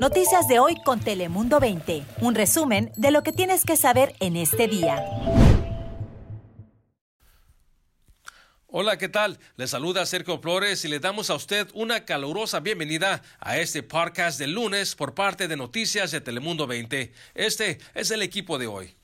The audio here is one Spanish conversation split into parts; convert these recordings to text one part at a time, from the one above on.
Noticias de hoy con Telemundo 20. Un resumen de lo que tienes que saber en este día. Hola, ¿qué tal? Le saluda Sergio Flores y le damos a usted una calurosa bienvenida a este podcast del lunes por parte de Noticias de Telemundo 20. Este es el equipo de hoy.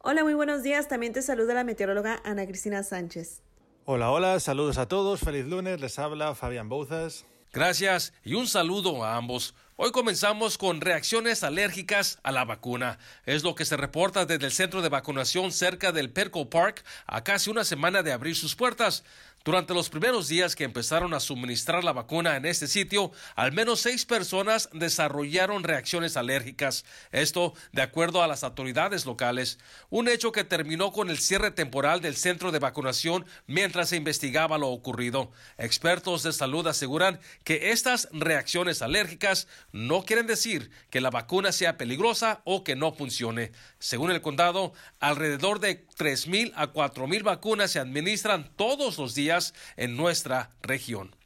Hola, muy buenos días. También te saluda la meteoróloga Ana Cristina Sánchez. Hola, hola, saludos a todos. Feliz lunes. Les habla Fabián Bouzas. Gracias y un saludo a ambos. Hoy comenzamos con reacciones alérgicas a la vacuna. Es lo que se reporta desde el centro de vacunación cerca del Perco Park a casi una semana de abrir sus puertas. Durante los primeros días que empezaron a suministrar la vacuna en este sitio, al menos seis personas desarrollaron reacciones alérgicas. Esto de acuerdo a las autoridades locales. Un hecho que terminó con el cierre temporal del centro de vacunación mientras se investigaba lo ocurrido. Expertos de salud aseguran que estas reacciones alérgicas no quieren decir que la vacuna sea peligrosa o que no funcione. Según el condado, alrededor de 3.000 a 4.000 vacunas se administran todos los días en nuestra región.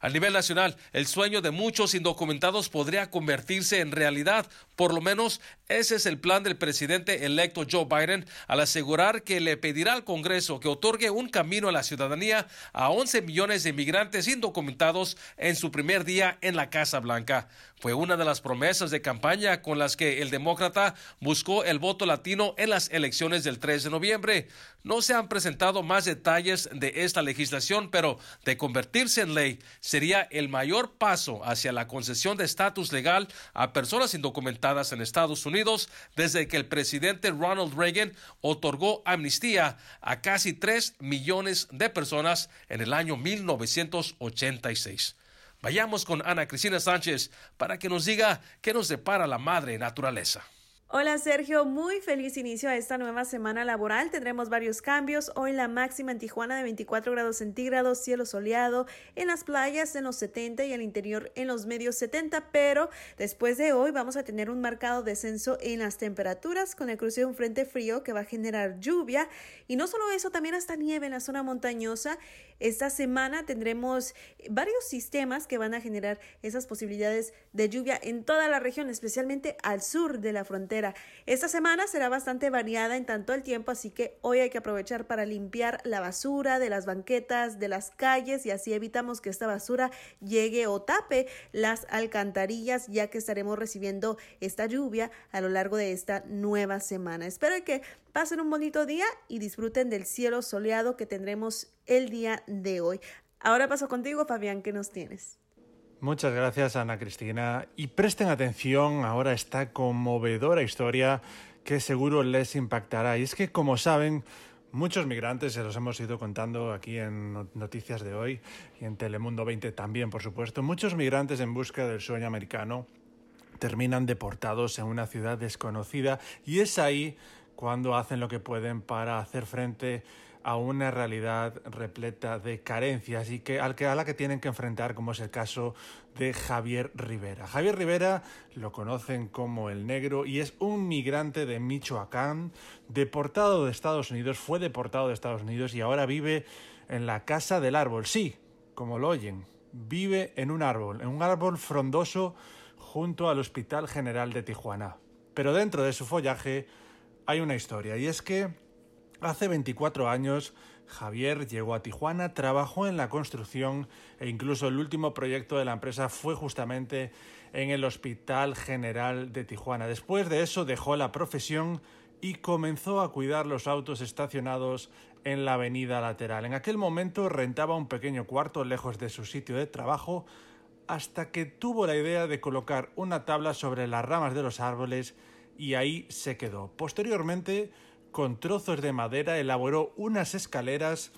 A nivel nacional, el sueño de muchos indocumentados podría convertirse en realidad. Por lo menos ese es el plan del presidente electo Joe Biden al asegurar que le pedirá al Congreso que otorgue un camino a la ciudadanía a 11 millones de inmigrantes indocumentados en su primer día en la Casa Blanca. Fue una de las promesas de campaña con las que el demócrata buscó el voto latino en las elecciones del 3 de noviembre. No se han presentado más detalles de esta legislación, pero de convertirse en ley sería el mayor paso hacia la concesión de estatus legal a personas indocumentadas en Estados Unidos desde que el presidente Ronald Reagan otorgó amnistía a casi 3 millones de personas en el año 1986. Vayamos con Ana Cristina Sánchez para que nos diga qué nos depara la madre naturaleza. Hola Sergio, muy feliz inicio a esta nueva semana laboral. Tendremos varios cambios. Hoy la máxima en Tijuana de 24 grados centígrados, cielo soleado, en las playas en los 70 y al interior en los medios 70, pero después de hoy vamos a tener un marcado descenso en las temperaturas con el cruce de un frente frío que va a generar lluvia y no solo eso, también hasta nieve en la zona montañosa. Esta semana tendremos varios sistemas que van a generar esas posibilidades de lluvia en toda la región, especialmente al sur de la frontera esta semana será bastante variada en tanto el tiempo, así que hoy hay que aprovechar para limpiar la basura de las banquetas, de las calles y así evitamos que esta basura llegue o tape las alcantarillas, ya que estaremos recibiendo esta lluvia a lo largo de esta nueva semana. Espero que pasen un bonito día y disfruten del cielo soleado que tendremos el día de hoy. Ahora paso contigo, Fabián, ¿qué nos tienes? Muchas gracias, Ana Cristina. Y presten atención ahora esta conmovedora historia que seguro les impactará. Y es que, como saben, muchos migrantes, se los hemos ido contando aquí en Noticias de hoy y en Telemundo 20 también, por supuesto, muchos migrantes en busca del sueño americano terminan deportados en una ciudad desconocida y es ahí cuando hacen lo que pueden para hacer frente a una realidad repleta de carencias y que, al que, a la que tienen que enfrentar, como es el caso de Javier Rivera. Javier Rivera lo conocen como el negro y es un migrante de Michoacán, deportado de Estados Unidos, fue deportado de Estados Unidos y ahora vive en la casa del árbol. Sí, como lo oyen, vive en un árbol, en un árbol frondoso junto al Hospital General de Tijuana. Pero dentro de su follaje hay una historia y es que Hace 24 años, Javier llegó a Tijuana, trabajó en la construcción e incluso el último proyecto de la empresa fue justamente en el Hospital General de Tijuana. Después de eso dejó la profesión y comenzó a cuidar los autos estacionados en la avenida lateral. En aquel momento rentaba un pequeño cuarto lejos de su sitio de trabajo hasta que tuvo la idea de colocar una tabla sobre las ramas de los árboles y ahí se quedó. Posteriormente con trozos de madera elaboró unas escaleras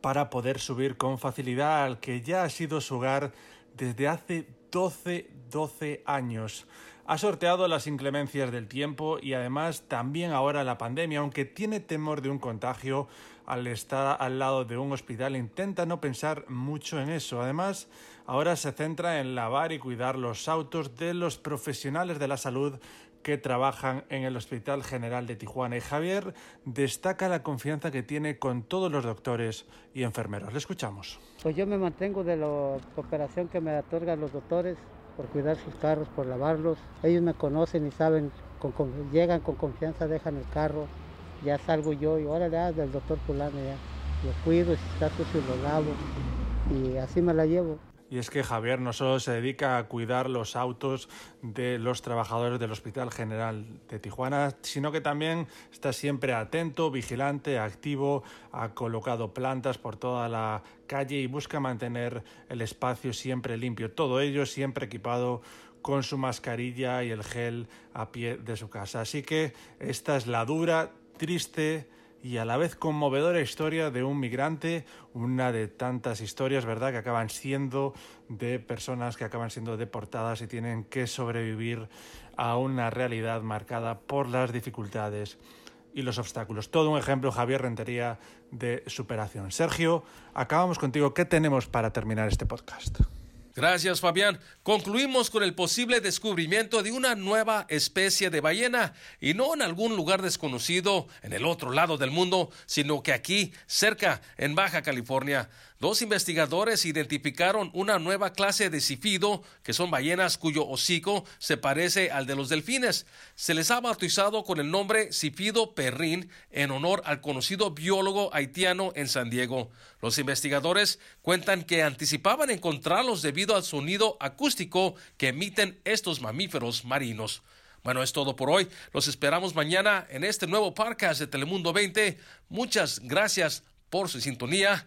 para poder subir con facilidad al que ya ha sido su hogar desde hace 12, 12 años. Ha sorteado las inclemencias del tiempo y además también ahora la pandemia, aunque tiene temor de un contagio al estar al lado de un hospital, intenta no pensar mucho en eso. Además, ahora se centra en lavar y cuidar los autos de los profesionales de la salud que trabajan en el Hospital General de Tijuana y Javier destaca la confianza que tiene con todos los doctores y enfermeros. Le escuchamos. Pues yo me mantengo de la cooperación que me otorgan los doctores por cuidar sus carros, por lavarlos. Ellos me conocen y saben, llegan con confianza, dejan el carro, ya salgo yo y ahora ya del doctor fulano ya lo cuido, si está sucio lo lavo y así me la llevo. Y es que Javier no solo se dedica a cuidar los autos de los trabajadores del Hospital General de Tijuana, sino que también está siempre atento, vigilante, activo, ha colocado plantas por toda la calle y busca mantener el espacio siempre limpio. Todo ello siempre equipado con su mascarilla y el gel a pie de su casa. Así que esta es la dura, triste, y a la vez conmovedora historia de un migrante, una de tantas historias, ¿verdad?, que acaban siendo de personas que acaban siendo deportadas y tienen que sobrevivir a una realidad marcada por las dificultades y los obstáculos. Todo un ejemplo, Javier Rentería, de superación. Sergio, acabamos contigo. ¿Qué tenemos para terminar este podcast? Gracias, Fabián. Concluimos con el posible descubrimiento de una nueva especie de ballena, y no en algún lugar desconocido en el otro lado del mundo, sino que aquí, cerca, en Baja California. Dos investigadores identificaron una nueva clase de cifido, que son ballenas cuyo hocico se parece al de los delfines. Se les ha bautizado con el nombre cifido perrin en honor al conocido biólogo haitiano en San Diego. Los investigadores cuentan que anticipaban encontrarlos debido al sonido acústico que emiten estos mamíferos marinos. Bueno, es todo por hoy. Los esperamos mañana en este nuevo podcast de Telemundo 20. Muchas gracias por su sintonía.